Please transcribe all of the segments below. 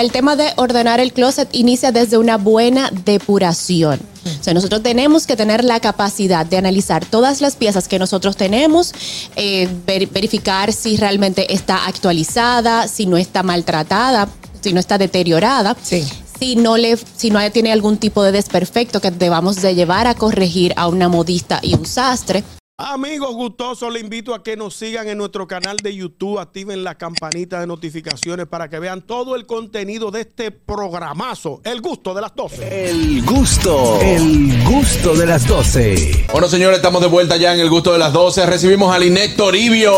El tema de ordenar el closet inicia desde una buena depuración. O sea, nosotros tenemos que tener la capacidad de analizar todas las piezas que nosotros tenemos, eh, ver- verificar si realmente está actualizada, si no está maltratada, si no está deteriorada. Sí. Si no, le, si no tiene algún tipo de desperfecto que debamos de llevar a corregir a una modista y un sastre. Amigos gustosos, le invito a que nos sigan en nuestro canal de YouTube, activen la campanita de notificaciones para que vean todo el contenido de este programazo, El Gusto de las 12. El gusto, el gusto de las 12. Bueno, señores, estamos de vuelta ya en el gusto de las 12. Recibimos a Linet Toribio.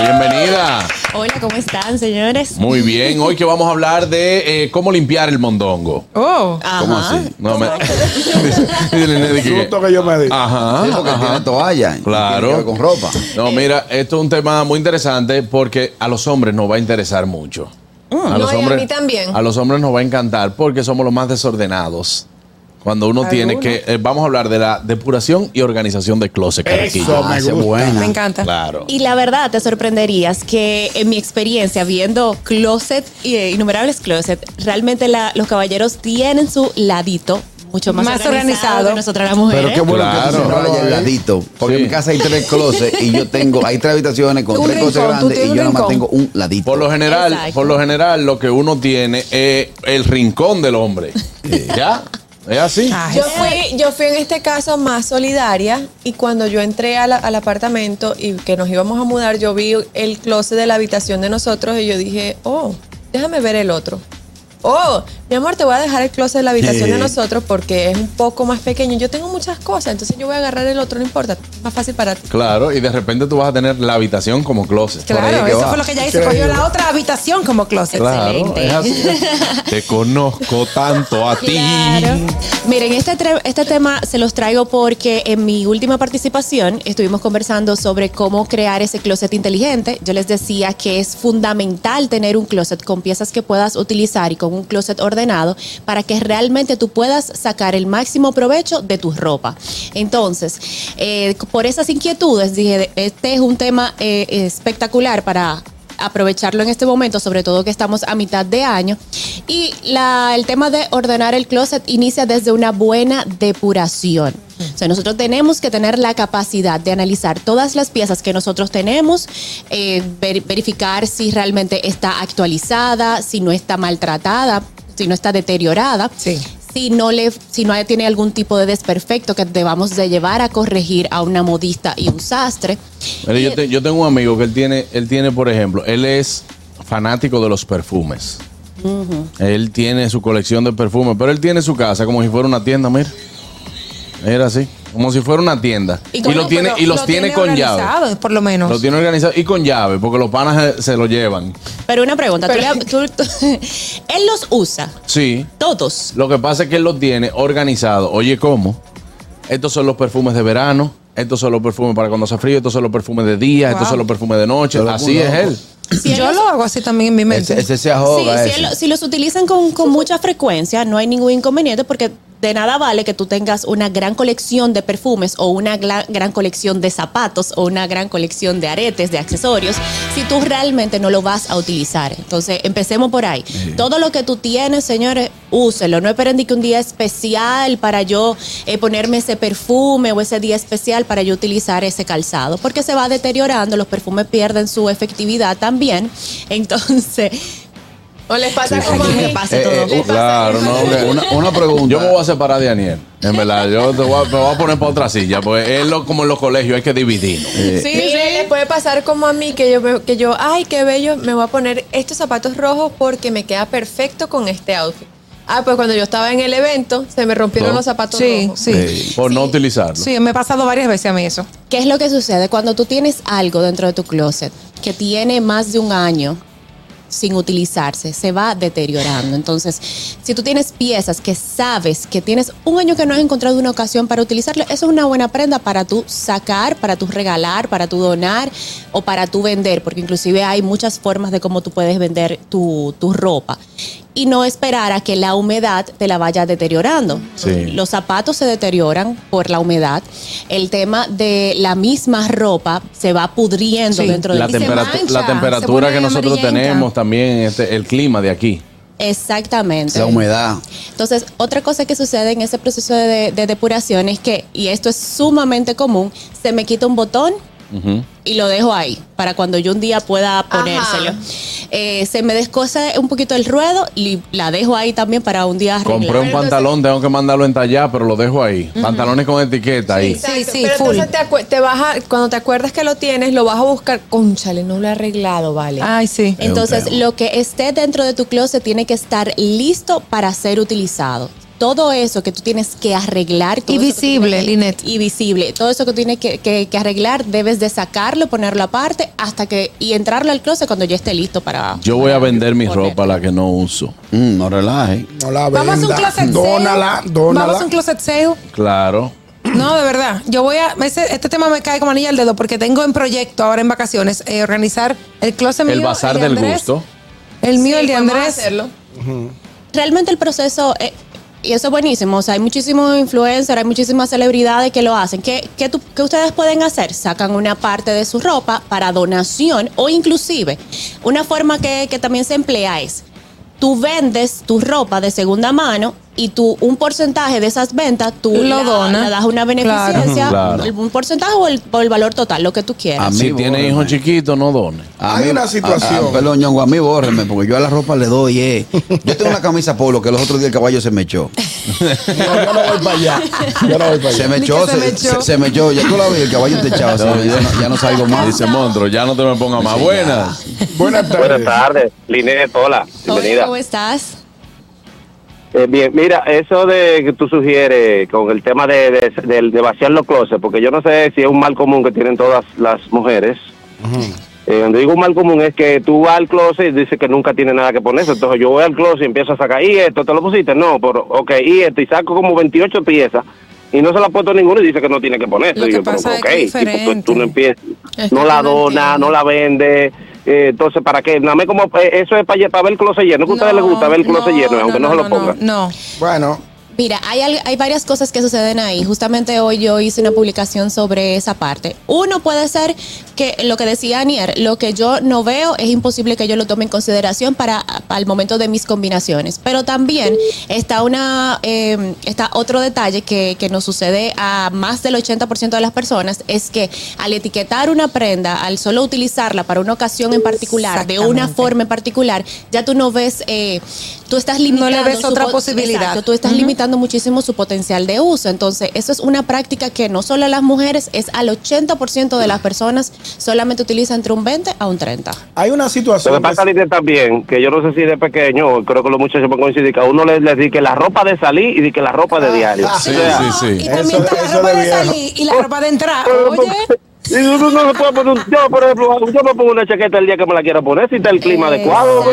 Bienvenida. Hola, ¿cómo están, señores? Muy bien. Hoy que vamos a hablar de eh, cómo limpiar el mondongo. Oh. ¿Cómo Ajá. así? No, me- Dice Linet de que- yo me di. Ajá. Sí, porque ajá. Tiene toalla. Claro. con ropa. No, mira, esto es un tema muy interesante porque a los hombres nos va a interesar mucho. A Mm. No, y a mí también. A los hombres nos va a encantar porque somos los más desordenados. Cuando uno tiene que. eh, vamos a hablar de la depuración y organización de closet. Eso me gusta. buena. Me encanta. Claro. Y la verdad, te sorprenderías que en mi experiencia viendo closet, y, eh, innumerables closet, realmente la- los caballeros tienen su ladito mucho más, Más organizado, organizado. que nosotras las mujeres. Pero qué bueno que Claro. tú siempre hablas del ladito. Porque Sí. en mi casa hay tres closets y yo tengo, hay tres habitaciones con tres tú grandes y yo nada más tengo un ladito. Por lo general, Exacto. por lo general, lo que uno tiene es el rincón del hombre. ¿Ya? ¿Es así? Ay, Yo fui, yo fui en este caso más solidaria y cuando yo entré a la- al apartamento y que nos íbamos a mudar, yo vi el closet de la habitación de nosotros y yo dije, oh, déjame ver el otro. Oh, mi amor, te voy a dejar el closet de la habitación de nosotros porque es un poco más pequeño. Yo tengo muchas cosas, entonces yo voy a agarrar el otro, no importa, es más fácil para ti. Claro, y de repente tú vas a tener la habitación como closet. Claro, eso va. fue lo que ella hizo. Cogió la otra habitación como closet. Claro, Excelente. es así. Te conozco tanto a ti. Claro. Miren, este, este tema se los traigo porque en mi última participación estuvimos conversando sobre cómo crear ese closet inteligente. Yo les decía que es fundamental tener un closet con piezas que puedas utilizar y con un closet ordenado para que realmente tú puedas sacar el máximo provecho de tu ropa. Entonces, eh, por esas inquietudes, dije, este es un tema eh, espectacular para aprovecharlo en este momento, sobre todo que estamos a mitad de año. Y el tema de ordenar el closet inicia desde una buena depuración. O sea, nosotros tenemos que tener la capacidad de analizar todas las piezas que nosotros tenemos, eh, ver- verificar si realmente está actualizada, si no está maltratada, si no está deteriorada. Sí. Si no, le, si no tiene algún tipo de desperfecto que debamos de llevar a corregir a una modista y un sastre. Mira, yo, te- yo tengo un amigo que él tiene, él tiene, por ejemplo, él es fanático de los perfumes. Él tiene su colección de perfumes, pero él tiene su casa como si fuera una tienda, mira. Era así, como si fuera una tienda. Y, lo tiene, y los lo tiene, con llave. organizado, Por lo menos. Lo tiene organizado y con llave, porque los panas se, se lo llevan. Pero una pregunta, ¿tú le- tú- tú- él los usa, Sí. todos. Lo que pasa es que él lo tiene organizado. Oye, ¿cómo? Estos son los perfumes de verano, estos son los perfumes para cuando hace frío, estos son los perfumes de día, estos son los perfumes de noche. Pero Así es él. Si Yo lo hago así también en mi mente. Ese, ese se Sí, ahoga. si, ese. él- si los utilizan con, con mucha frecuencia, no hay ningún inconveniente porque de nada vale que tú tengas una gran colección de perfumes o una gran colección de zapatos o una gran colección de aretes, de accesorios, si tú realmente no lo vas a utilizar. Entonces, empecemos por ahí. Todo lo que tú tienes, señores, úselo. No esperen de que un día especial para yo eh, ponerme ese perfume o ese día especial para yo utilizar ese calzado, porque se va deteriorando, los perfumes pierden su efectividad también. Entonces, ¿O les pasa Sí, como sí. a Que mí? pase Eh, todo. eh, pasa- Claro, no, Eh, una, una pregunta. Yo me voy a separar de Aniel, en verdad. Yo te voy a, me voy a poner para otra silla, porque es lo, como en los colegios, hay que dividirnos. Eh, Sí, les puede pasar como a mí que yo, que yo, ay, qué bello, me voy a poner estos zapatos rojos porque me queda perfecto con este outfit. Ah, pues cuando yo estaba en el evento, se me rompieron No. los zapatos Sí, rojos. sí. eh, Por no utilizarlo. Sí, me ha pasado varias veces a mí eso. ¿Qué es lo que sucede cuando tú tienes algo dentro de tu closet que tiene más de un año sin utilizarse? Se va deteriorando. Entonces, si tú tienes piezas que sabes que tienes un año que no has encontrado una ocasión para utilizarlo, eso es una buena prenda para tú sacar, para tú regalar, para tú donar o para tú vender, porque inclusive hay muchas formas de cómo tú puedes vender tu, tu ropa. Y no esperar a que la humedad te la vaya deteriorando. Sí. Los zapatos se deterioran por la humedad. El tema de la misma ropa se va pudriendo Sí. dentro de La, mancha, la temperatura que nosotros amarillenta. tenemos también, este, el clima de aquí. Exactamente. La humedad. Entonces, otra cosa que sucede en ese proceso de, de depuración es que, y esto es sumamente común, se me quita un botón Ujú. Y lo dejo ahí para cuando yo un día pueda ponérselo. Eh, se me descosa un poquito el ruedo y la dejo ahí también para un día arreglar. Compré un pantalón, tengo que mandarlo en tallar, pero lo dejo ahí. Pantalones con etiqueta ahí. Sí, sí, Pero full. entonces te, te vas a- cuando te acuerdas que lo tienes, lo vas a buscar. Conchale, no lo he arreglado, vale. Ay, sí. Entonces, lo que esté dentro de tu closet tiene que estar listo para ser utilizado. Todo eso que tú tienes que arreglar. todo Y visible, que- Linet. Y visible. Todo eso que tienes que, que- que arreglar, debes de sacarlo, ponerlo aparte hasta que y entrarlo al closet cuando ya esté listo para. Yo voy a vender mi poner. ropa, la que no uso. Mm, no relaje. No la Vamos a un venda. closet Dónala, sale. dónala. Vamos a un closet sale. Claro. No, de verdad. Yo voy a. ese- este tema me cae como anilla al dedo porque tengo en proyecto ahora en vacaciones eh, organizar el closet mío. El bazar de del Andrés, gusto. El mío, Sí, el de Andrés. hacerlo. Realmente el proceso, eh, y eso es buenísimo, o sea, hay muchísimos influencers, hay muchísimas celebridades que lo hacen. ¿Qué, qué, tú- qué ustedes pueden hacer? Sacan una parte de su ropa para donación o inclusive una forma que, que también se emplea es, tú vendes tu ropa de segunda mano y tú un porcentaje de esas ventas tú Lo la- donas. le das una beneficencia, Claro. un porcentaje o el, o el valor total, lo que tú quieras. A mí, Si tiene bórreme. hijos chiquitos, no done. A Hay mí- una situación. a- a- perdón, Ñongo, a mí bórreme, porque yo a la ropa le doy. eh. Yo tengo una camisa polo que los otros días el caballo se me echó. No, yo no voy para allá. Yo no voy para allá. Se me echó, se se, me echó. se- se me echó. Ya tú la ves, el caballo te echaba. así, ya, no, ya no salgo más. Dice monstruo, ya no te me pongas más buenas. Buenas tardes. Buenas tardes, Linet, hola, Hola, bienvenida. ¿cómo estás? Eh, bien, mira, eso de que tú sugieres con el tema de, de, de- de vaciar los closets, porque yo no sé si es un mal común que tienen todas las mujeres. Eh, cuando digo un mal común es que tú vas al closet y dices que nunca tiene nada que ponerse. Entonces yo voy al closet y empiezo a sacar, ¿y esto te lo pusiste? No, pero, ok, y esto, y saco como 28 piezas y no se la ha puesto ninguno y dice que no tiene que ponerse. Lo Y yo, pero, es ok, que es tipo, tú- no empiezas, no la dona, no la vende. Eh, entonces, ¿para qué? Nada más como eh, eso es para, para ver el closet lleno. que a ustedes les gusta ver el closet lleno, aunque no, se lo pongan. No, Bueno, Mira, hay, al- hay varias cosas que suceden ahí. Justamente hoy yo hice una publicación sobre esa parte. Uno puede ser que lo que decía Anier, lo que yo no veo es imposible que yo lo tome en consideración para, el momento de mis combinaciones. Pero también está una eh, está otro detalle que, que nos sucede a más del 80% de las personas, es que al etiquetar una prenda, al solo utilizarla para una ocasión en particular, de una forma en particular, ya tú no ves, eh, tú estás limitando. ves su otra po- posibilidad. Exacto, tú estás limitando muchísimo su potencial de uso. Entonces, eso es una práctica que no solo a las mujeres, es al 80% de las personas solamente utiliza entre un 20 a un 30. hay una Lo situación. que pasa, también, que yo no sé si de pequeño, creo que los muchachos pueden coincidir, que a uno le, le di que la ropa de salir y que la ropa de diario. ah, Sí, O sea, sí, sí. Y también Eso- está la ropa de salir y la ropa de entrar. Oye, y uno no se puede poner un- yo, por ejemplo, yo me pongo una chaqueta el día que me la quiera poner, si está el clima adecuado.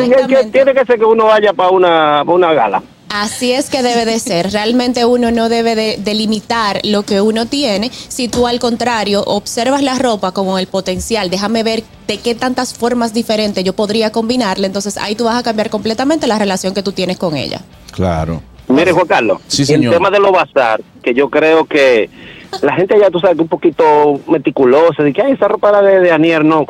Tiene que ser que uno vaya para una, una gala. Así es que debe de ser. Realmente uno no debe de, de limitar lo que uno tiene. Si tú al contrario observas la ropa como el potencial, déjame ver de qué tantas formas diferentes yo podría combinarla, entonces ahí tú vas a cambiar completamente la relación que tú tienes con ella. Claro. Mire, Juan Carlos, Sí, el señor. tema de los bazar, que yo creo que la gente ya, tú sabes, que un poquito meticulosa, de que ay, esa ropa era de, de Anier, no,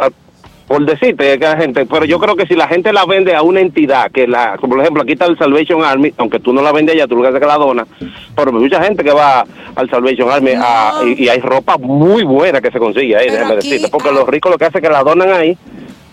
por decirte que la gente, pero yo creo que si la gente la vende a una entidad, que la, como por ejemplo, aquí está el Salvation Army, aunque tú no la vendes allá, tú lo que haces es que la donas, pero hay mucha gente que va al Salvation Army a- y, y hay ropa muy buena que se consigue ahí, Pero déjame aquí, decirte, porque ah. los ricos lo que hacen es que la donan ahí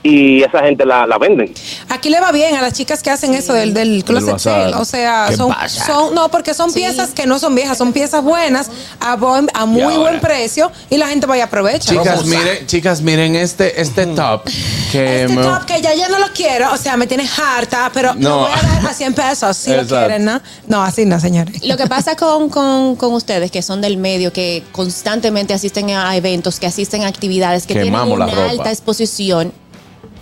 y esa gente la, la venden. aquí le va bien a las chicas que hacen eso del, del closet sale. O sea, ¿Qué son, no, porque son piezas que no son viejas, son piezas buenas, a, buen- a muy buen precio y la gente vaya a aprovechar. Chicas, miren, chicas, miren este, este top que Este me- top que ya yo no lo quiero, o sea, me tienes harta, pero No. lo voy a dar a 100 pesos si lo quieren, ¿no? No, así no, señores. Lo que pasa con, con, con ustedes que son del medio, que constantemente asisten a eventos, que asisten a actividades, que Quemamos tienen la una ropa. alta exposición,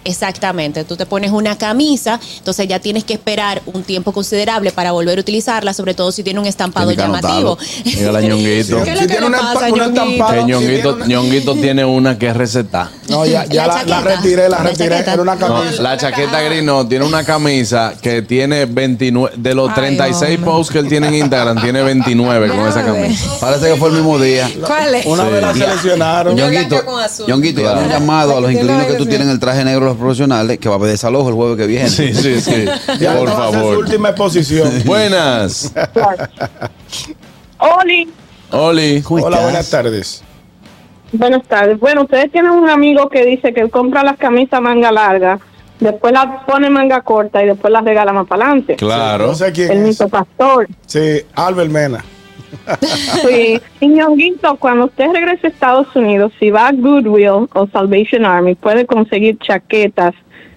Exactamente, tú te pones una camisa, entonces ya tienes que esperar un tiempo considerable para volver a utilizarla, sobre todo si tiene un estampado llamativo. Mira la ñonguito. ¿Qué es Si lo que le pasa, Ñonguito? tiene una- ñonguito tiene una que receta. No, ya, ya La la, la chaqueta. retiré, la La retiré. chaqueta. Era una No, camisa. la chaqueta gris no, tiene una camisa que tiene 29, de los Ay, 36 hombre. posts que él tiene en Instagram, tiene 29 con esa camisa. Parece que fue el mismo día. ¿Cuál es? Una vez la seleccionaron. Ñonguito, blanca con azul. Ñonguito, y hazle un llamado a los Ay, que inquilinos que tú tienes el traje negro los profesionales que va a haber desalojo el jueves que viene. Sí, sí, sí. Ya Por a ser su favor. última exposición. Buenas. Oli, Oli. ¿Cómo Hola, buenas tardes. buenas tardes. Bueno, ustedes tienen un amigo que dice que él compra las camisas manga larga, después las pone manga corta y después las regala más para adelante. Claro. No sé quién El es. mito pastor. Sí, Albert Mena. Sí. Y Ñonguito, cuando usted regrese a Estados Unidos, si va a Goodwill o Salvation Army, puede conseguir chaquetas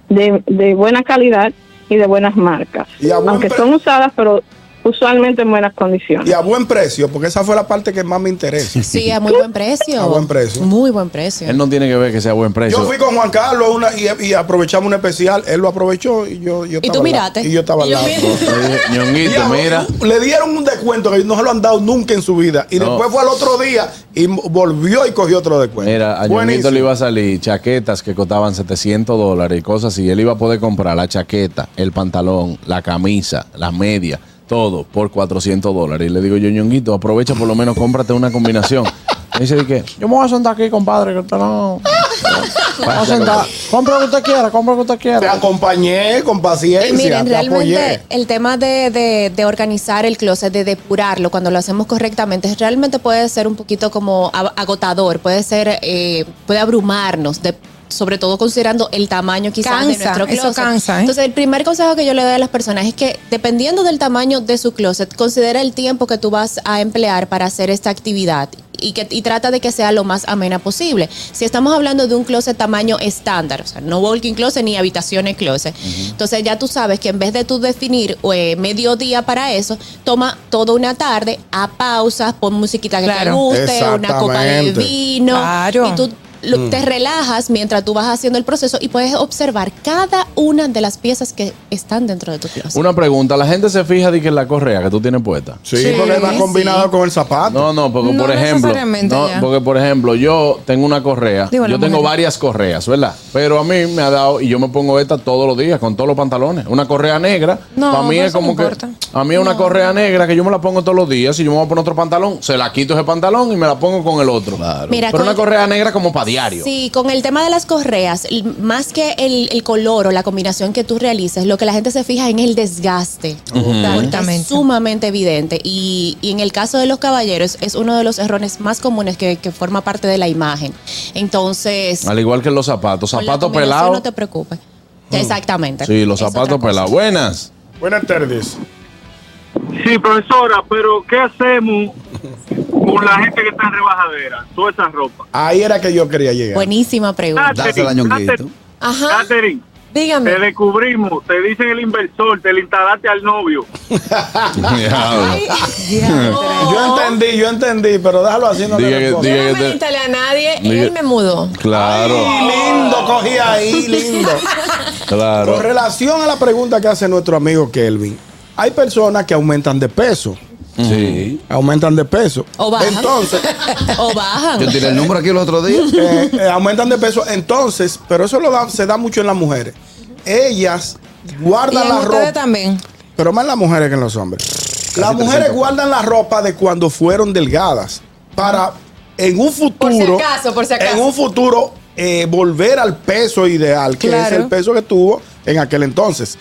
de, de buena calidad y de buenas marcas. Y Aunque son usadas, pero usualmente en buenas condiciones. Y a buen precio, porque esa fue la parte que más me interesa. Sí, a muy buen precio. A buen precio. Muy buen precio. Él no tiene que ver que sea buen precio. Yo fui con Juan Carlos una, y, y aprovechamos un especial. Él lo aprovechó y yo, yo tú estaba al lado. miraste? Y yo estaba al Y lado. Ñonguito, mira. Le dieron un descuento que no se lo han dado nunca en su vida. Y No. después fue al otro día y volvió y cogió otro descuento. Mira, a Ñonguito le iba a salir chaquetas que costaban 700 dólares y cosas así. Él iba a poder comprar la chaqueta, el pantalón, la camisa, la media, todo por 400 dólares. Y le digo yo, Ñonguito, aprovecha por lo menos, cómprate una combinación. Me dice, ¿de qué? Yo me voy a sentar aquí, compadre, que usted no... Me voy a sentar. Compra lo que usted quiera, compra lo que usted Te quiera. acompañé con paciencia. Y miren, te realmente apoyé. el tema de, de- de organizar el closet, de depurarlo cuando lo hacemos correctamente, realmente puede ser un poquito como agotador, puede ser, eh, puede abrumarnos, de- sobre todo considerando el tamaño quizás de Cansa, nuestro eso closet. cansa, ¿eh? Entonces, el primer consejo que yo le doy a las personas es que dependiendo del tamaño de su closet, considera el tiempo que tú vas a emplear para hacer esta actividad. Y, que, y trata de que sea lo más amena posible. Si estamos hablando de un closet tamaño estándar, o sea, no walking closet ni habitaciones closet, entonces ya tú sabes que en vez de tú definir eh, medio día para eso, toma toda una tarde a pausas, pon musiquita que te Claro. guste, una copa de vino, Claro. y tú lo- te relajas mientras tú vas haciendo el proceso y puedes observar cada una de las piezas que están dentro de tu closet. Una pregunta, ¿la gente se fija de que la correa que tú tienes puesta? Sí, Sí, porque va combinado sí. con el zapato. No, no, porque No por ejemplo, no, ya. porque por ejemplo, yo tengo una correa, Digo, yo tengo mujer. varias correas, ¿verdad? Pero a mí me ha dado y yo me pongo esta todos los días con todos los pantalones, una correa negra, No, para mí pero es no como que importa. a mí es una correa negra que yo me la pongo todos los días, y yo me voy a poner otro pantalón, se la quito ese pantalón y me la pongo con el otro. Mira, Pero una correa negra como para diario. Sí, con el tema de las correas, más que el, el color o la combinación que tú realices, lo que la gente se fija en el desgaste. Es sumamente evidente. Y, y en el caso de los caballeros, es uno de los errores más comunes que, que forma parte de la imagen. Entonces, Al igual que los zapatos, zapatos pelados. No te preocupes. Exactamente. Sí, los zapatos pelados. Buenas. Buenas tardes. Sí, profesora, pero ¿qué hacemos con la gente que está en rebajadera? Toda esa ropa. Ahí era que yo quería llegar. Buenísima pregunta. Dásela Ñonguito. Ajá. Catherine, Dígame. te descubrimos, te dicen el inversor, te le instalaste al novio. Diablo. Yo entendí, yo entendí, pero déjalo así, no Diga le que- diga Yo no me te- instalé a nadie, Diga- él me mudó. Claro, Ay, lindo, cogí ahí, lindo. claro. Con relación a la pregunta que hace nuestro amigo Kelvin, hay personas que aumentan de peso. Sí. Aumentan de peso. O bajan. Entonces, O bajan. Yo tiré el número aquí el otro día. eh, eh, aumentan de peso. Entonces, pero eso lo da- se da mucho en las mujeres. Ellas Y guardan en la ropa. también. Pero más las mujeres que en los hombres. Las mujeres guardan la ropa de cuando fueron delgadas para en un futuro, acaso, por si acaso. en un futuro eh, volver al peso ideal, que Claro. es el peso que tuvo en aquel entonces.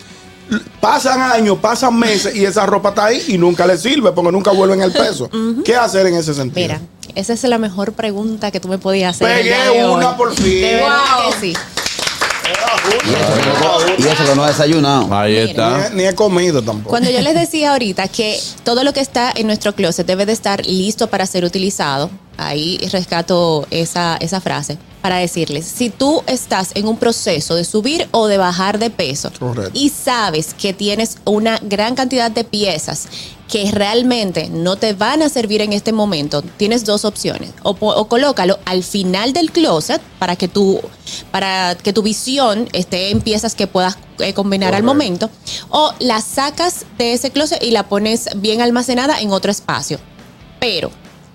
Pasan años, pasan meses y esa ropa está ahí y nunca le sirve porque nunca vuelven el peso. ¿Qué hacer en ese sentido? Mira, esa es la mejor pregunta que tú me podías hacer. Pegué una por fin. De verdad Wow. que sí. Y eso, que no- y eso que no ha desayunado. Ahí está. Ni, ni he comido tampoco. Cuando yo les decía ahorita que todo lo que está en nuestro closet debe de estar listo para ser utilizado, ahí rescato esa, esa frase para decirles, si tú estás en un proceso de subir o de bajar de peso Correcto. y sabes que tienes una gran cantidad de piezas que realmente no te van a servir en este momento, tienes dos opciones. O, colócalo al final del closet para que tu, para que tu visión esté en piezas que puedas eh, combinar al momento. O la sacas de ese closet y la pones bien almacenada en otro espacio. Pero,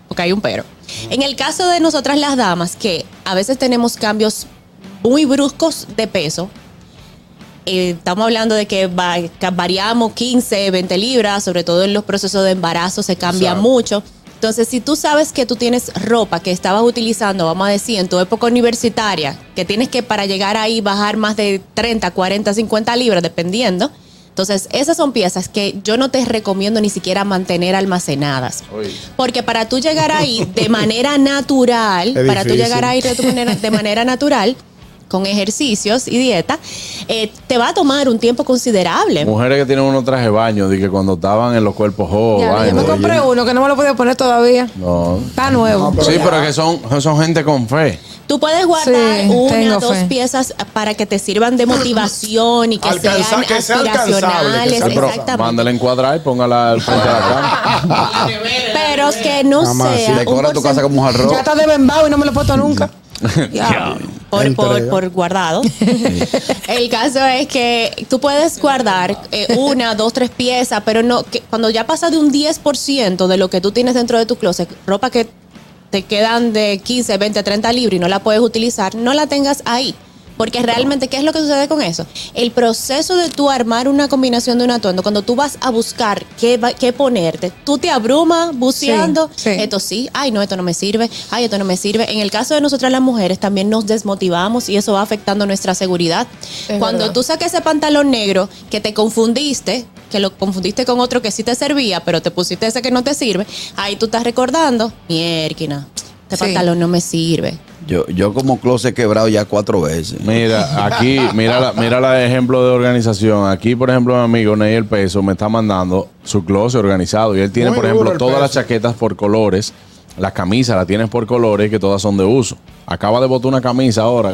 porque hay un pero. En el caso de nosotras las damas, que a veces tenemos cambios muy bruscos de peso, eh, estamos hablando de que, va- que variamos 15, 20 libras, sobre todo en los procesos de embarazo se cambia Exacto. mucho. Entonces, si tú sabes que tú tienes ropa que estabas utilizando, vamos a decir, en tu época universitaria, que tienes que para llegar ahí bajar más de 30, 40, 50 libras, dependiendo. Entonces, esas son piezas que yo no te recomiendo ni siquiera mantener almacenadas. Porque para tú llegar ahí de manera natural, para tú llegar ahí de, manera, de manera natural, con ejercicios y dieta, eh, te va a tomar un tiempo considerable. Mujeres que tienen unos trajes de baño, de que cuando estaban en los cuerpos jóvenes. Ya, yo me compré uno que no me lo podía poner todavía. No. Está nuevo. Sí, pero que son, son gente con fe. Tú puedes guardar Sí, una o dos fe. piezas para que te sirvan de motivación y que Alcanza- sean que sea alcanzable, que aspiracionales. sea pero exactamente. mándala encuadrar y póngala al frente de la cama. Pero que no Mamá, sea. un Decora tu casa como un jarrón. Ya está de bembao y no me lo he puesto nunca. Ya. Por, por, por guardado. El caso es que tú puedes guardar eh, una, dos, tres piezas, pero no que cuando ya pasa de un 10% de lo que tú tienes dentro de tu closet, ropa que te quedan de 15, 20, 30 libras y no la puedes utilizar, no la tengas ahí. Porque realmente, ¿qué es lo que sucede con eso? El proceso de tú armar una combinación de un atuendo, cuando tú vas a buscar qué, va- qué ponerte, tú te abrumas buceando, Sí, sí. esto sí, ay no, esto no me sirve, ay esto no me sirve. En el caso de nosotras las mujeres también nos desmotivamos y eso va afectando nuestra seguridad. Es Cuando verdad. tú saques ese pantalón negro que te confundiste, que lo confundiste con otro que sí te servía, pero te pusiste ese que no te sirve, ahí tú estás recordando, mierquina, este Sí. pantalón no me sirve. Yo, yo como closet he quebrado ya cuatro veces. Mira, aquí, mira la, mira la ejemplo de organización. Aquí, por ejemplo, mi amigo Ney El Peso me está mandando su closet organizado. Y él tiene, Muy por ejemplo, todas Peso. las chaquetas por colores. Las camisas las tienes por colores que todas son de uso. Acaba de botar una camisa ahora.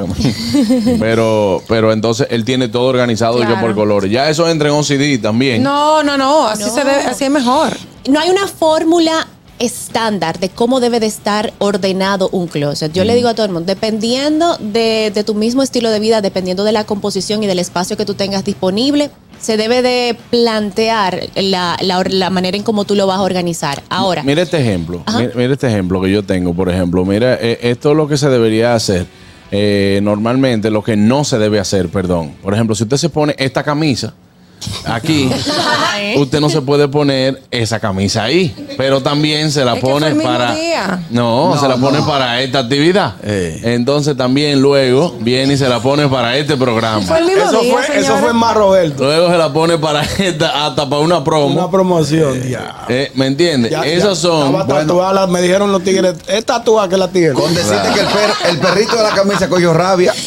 pero, pero entonces él tiene todo organizado y que por colores. Ya eso entra en OCD también. No, no, no. Así, Se debe, así es mejor. No hay una fórmula estándar de cómo debe de estar ordenado un closet. Yo le digo a todo el mundo, dependiendo de, de tu mismo estilo de vida, dependiendo de la composición y del espacio que tú tengas disponible, se debe de plantear la, la, la manera en cómo tú lo vas a organizar. Ahora, Mira este ejemplo. Mira este ejemplo que yo tengo, por ejemplo. Mira, eh, esto es lo que se debería hacer. Eh, normalmente lo que no se debe hacer, perdón. Por ejemplo, si usted se pone esta camisa aquí, usted no se puede poner esa camisa ahí. Pero también se la Es que fue pone para. No, No, se la pone no. para esta actividad. Eh. Entonces también luego viene y se la pone para este programa. Fue el mismo Eso día, fue, eso fue más Roberto. Luego se la pone para esta, hasta para una promo. Una promoción. ya. Eh, ¿Me entiendes? Esas son. tatuada, me dijeron los tigres, es tatuada que la tiene. Con decirte que el, per- el perrito de la camisa cogió rabia.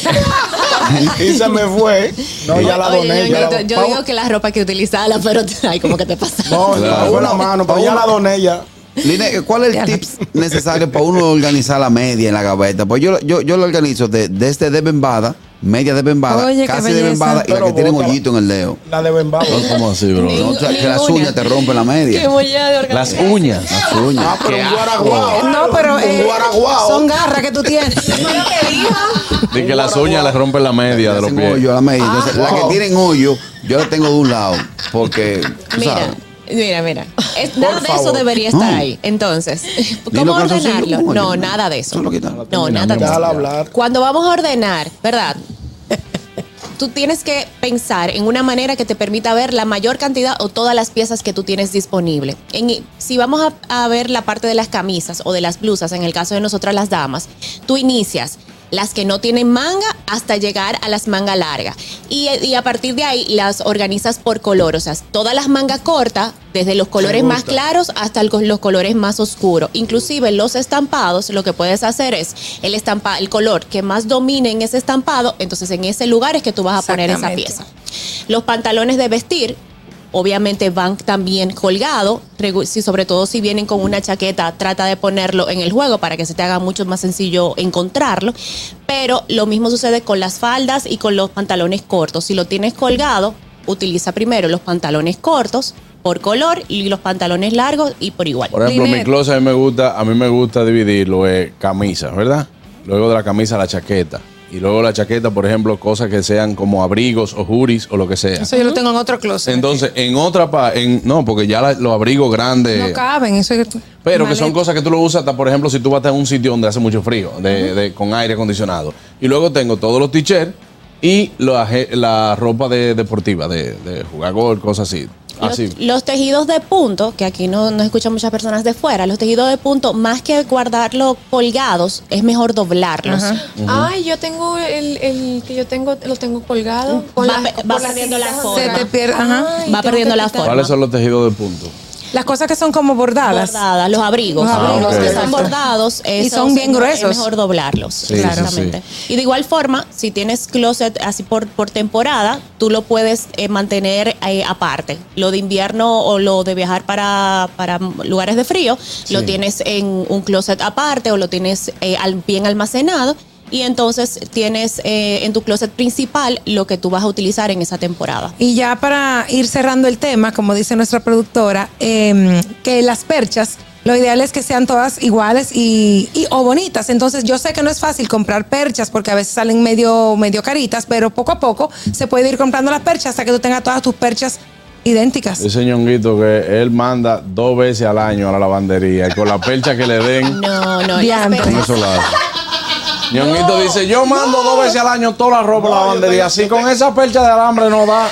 y se me fue. No, ya la oye, doné. ya Ñonguito, la- yo digo que la ropa que utilizaba, pero ay, como que te pasa. No, Claro. fue la mano, pero ya la doné ya. Line, ¿cuál es el tips necesario para uno organizar la media en la gaveta? Pues yo, yo, yo lo organizo de, desde de bembada, media de bembada, Oye, casi de bembada y la que tiene bótala. hoyito en el dedo. La de Bembao. ¿Cómo así, bro? No, o sea, que las uñas te rompen la media. Qué mollada de Las uñas. Las uñas. Ah, pero un guaraguao. No, pero Un eh, guaraguao. son garras que tú tienes. De que las uñas les rompen la media de los pies. hoyo a la media. Entonces, Ah, las que tienen hoyo, yo las tengo de un lado. Porque, tú Mira, sabes. mira, mira. Es- nada de eso debería estar No. ahí. Entonces, ¿cómo ordenarlo? No, nada de eso. No, nada de eso. Cuando vamos a ordenar, ¿verdad? Tú tienes que pensar en una manera que te permita ver la mayor cantidad o todas las piezas que tú tienes disponible. En- si vamos a, a ver la parte de las camisas o de las blusas, en el caso de nosotras las damas, tú inicias las que no tienen manga hasta llegar a las mangas largas. Y, y a partir de ahí las organizas por color. O sea, todas las mangas cortas, desde los colores más claros hasta el- los colores más oscuros. Inclusive los estampados, lo que puedes hacer es el estampa, el color que más domine en ese estampado, entonces en ese lugar es que tú vas a poner esa pieza. Los pantalones de vestir, obviamente van también colgados, si, sobre todo si vienen con una chaqueta, trata de ponerlo en el juego para que se te haga mucho más sencillo encontrarlo. Pero lo mismo sucede con las faldas y con los pantalones cortos. Si lo tienes colgado, utiliza primero los pantalones cortos por color y los pantalones largos y por igual. Por ejemplo, mi closet a mí me gusta, a mí me gusta dividirlo en camisas, ¿verdad? Luego de la camisa la chaqueta. Y luego la chaqueta, por ejemplo, cosas que sean como abrigos o juris o lo que sea. Eso yo lo tengo en otro closet. Entonces, en otra pa- en no, porque ya la- los abrigos grandes, no caben, eso es pero que son cosas que tú lo usas hasta, por ejemplo, si tú vas a un sitio donde hace mucho frío, de, de- con aire acondicionado. Y luego tengo todos los t-shirts y la, la ropa de, deportiva, de, de jugar gol, cosas así. Los, Así. los tejidos de punto, que aquí no, no escuchan muchas personas de fuera, los tejidos de punto, más que guardarlos colgados, es mejor doblarlos. Ay, yo tengo el, el que yo tengo, lo tengo colgado. Con Va las- las perdiendo la forma. Se te pierde, ajá. Ay, Va perdiendo la forma. ¿Cuáles son los tejidos de punto? Las cosas que son como bordadas. Bordadas, los abrigos. Los abrigos, los que son bordados. Y son bien es- gruesos. Es mejor doblarlos. Sí, exactamente. Y de igual forma, si tienes closet así por, por temporada, tú lo puedes eh, mantener eh, aparte. Lo de invierno o lo de viajar para, para lugares de frío, lo tienes en un closet aparte o lo tienes eh, al- bien almacenado. Y entonces tienes eh, en tu closet principal lo que tú vas a utilizar en esa temporada. Y ya para ir cerrando el tema, como dice nuestra productora, eh, que las perchas, lo ideal es que sean todas iguales y, y- o bonitas. Entonces yo sé que no es fácil comprar perchas porque a veces salen medio, medio caritas, pero poco a poco se puede ir comprando las perchas hasta que tú tengas todas tus perchas idénticas. Ese ñonguito que él manda dos veces al año a la lavandería y con la percha que le den, No, no, con eso la Ñonguito dice, yo mando dos veces al año toda la ropa a la lavandería. Así con esa percha de alambre no da.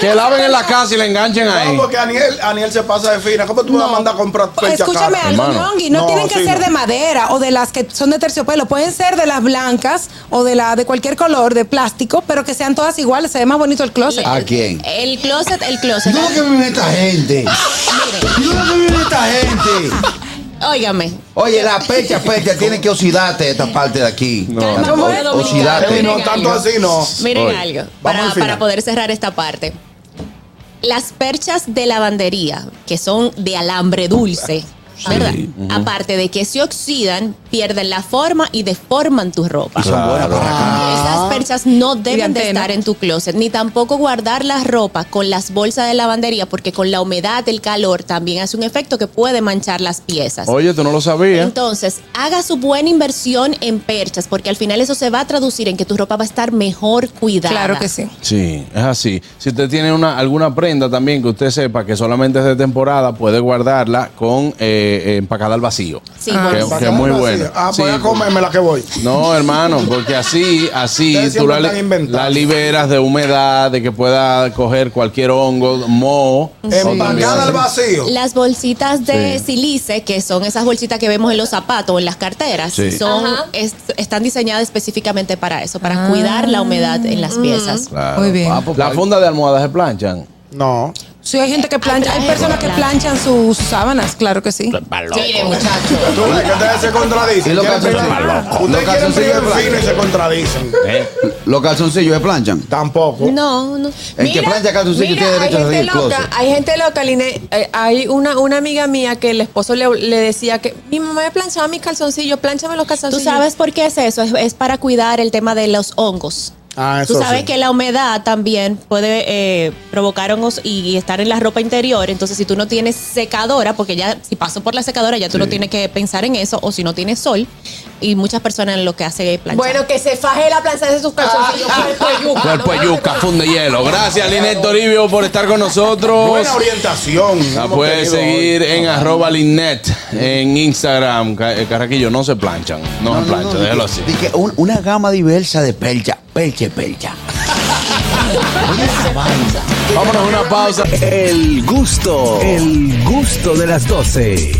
que laven en la casa y le enganchen ahí. No, porque Aniel, Aniel se pasa de fina. ¿Cómo tú vas a mandar a comprar percha Escúchame cara? algo. Ñongui, no, No, tienen que sí, ser no. de madera o de las que son de terciopelo, pueden ser de las blancas o de la de cualquier color, de plástico, pero que sean todas iguales, se ve más bonito el closet. ¿A quién? El closet, el closet. Lo que vive esta gente. Yo lo que vive esta gente. Óigame, Oye, la pecha, pecha, tiene que oxidarte esta parte de aquí. No. ¿Cómo es, dominicano? Oxidarte. No, tanto algo. así no. Miren Oye, algo, para, para poder cerrar esta parte. Las perchas de lavandería, que son de alambre dulce, ¿verdad? Aparte de que se oxidan, pierden la forma y deforman tu ropa. Claro. Esas perchas no deben de estar en tu closet, ni tampoco guardar la ropa con las bolsas de lavandería, porque con la humedad, el calor, también hace un efecto que puede manchar las piezas. Oye, tú no lo sabías. Entonces, haga su buena inversión en perchas, porque al final eso se va a traducir en que tu ropa va a estar mejor cuidada. Claro que sí. Sí, es así. Si usted tiene una, alguna prenda también que usted sepa que solamente es de temporada, puede guardarla con eh, empacada al vacío. Sí, Ah. que, que es muy bueno. Ah, Sí, pues a comerme la que voy. No, hermano, porque así, así Ustedes tú la, la liberas de humedad, de que pueda coger cualquier hongo, moho. Empacada al vacío. Las bolsitas de Sí. silice, que son esas bolsitas que vemos en los zapatos o en las carteras, Sí. son, están diseñadas específicamente para eso, para cuidar la humedad en las piezas. Claro. Muy bien. Ah, pues, La funda de almohadas se planchan. No. Sí, hay gente que plancha, hay personas que planchan sus sábanas, claro que sí. Mire, muchachos. Tú ves que ustedes se contradicen. ¿Y los Quieren calzoncillos? primer- Los Ustedes quieren calzoncillos primer de fino y se contradicen. Los calzoncillos se planchan. Tampoco. No, no. El que plancha calzoncillo Mira, tiene derecho a hay salir gente del loca, closet. hay gente loca, Line. Eh, hay una, una amiga mía que el esposo le, le decía que mi mamá me planchaba mis calzoncillos, plánchame los ¿Tú calzoncillos. sabes por qué es eso? Es, es para cuidar el tema de los hongos. Ah, Tú sabes sí. que la humedad también puede eh, provocar hongos y, y estar en la ropa interior. Entonces, si tú no tienes secadora, porque ya si paso por la secadora, ya tú no tienes que pensar en eso, o si no tienes sol, y muchas personas lo que hacen es planchar. Bueno, que se faje la plancha de sus calzoncillos. cuerpo de yuca, Cuerpo ¿no? yuca, funde hielo. Gracias, Linet Toribio, por estar con nosotros. Buena orientación. La puedes seguir hoy. en arroba Linet en Instagram. Eh, Carraquillo, no se planchan. No, se planchan, déjalo así. una gama diversa de percha. Percha, percha. Vámonos a una pausa. El gusto, el gusto de las 12.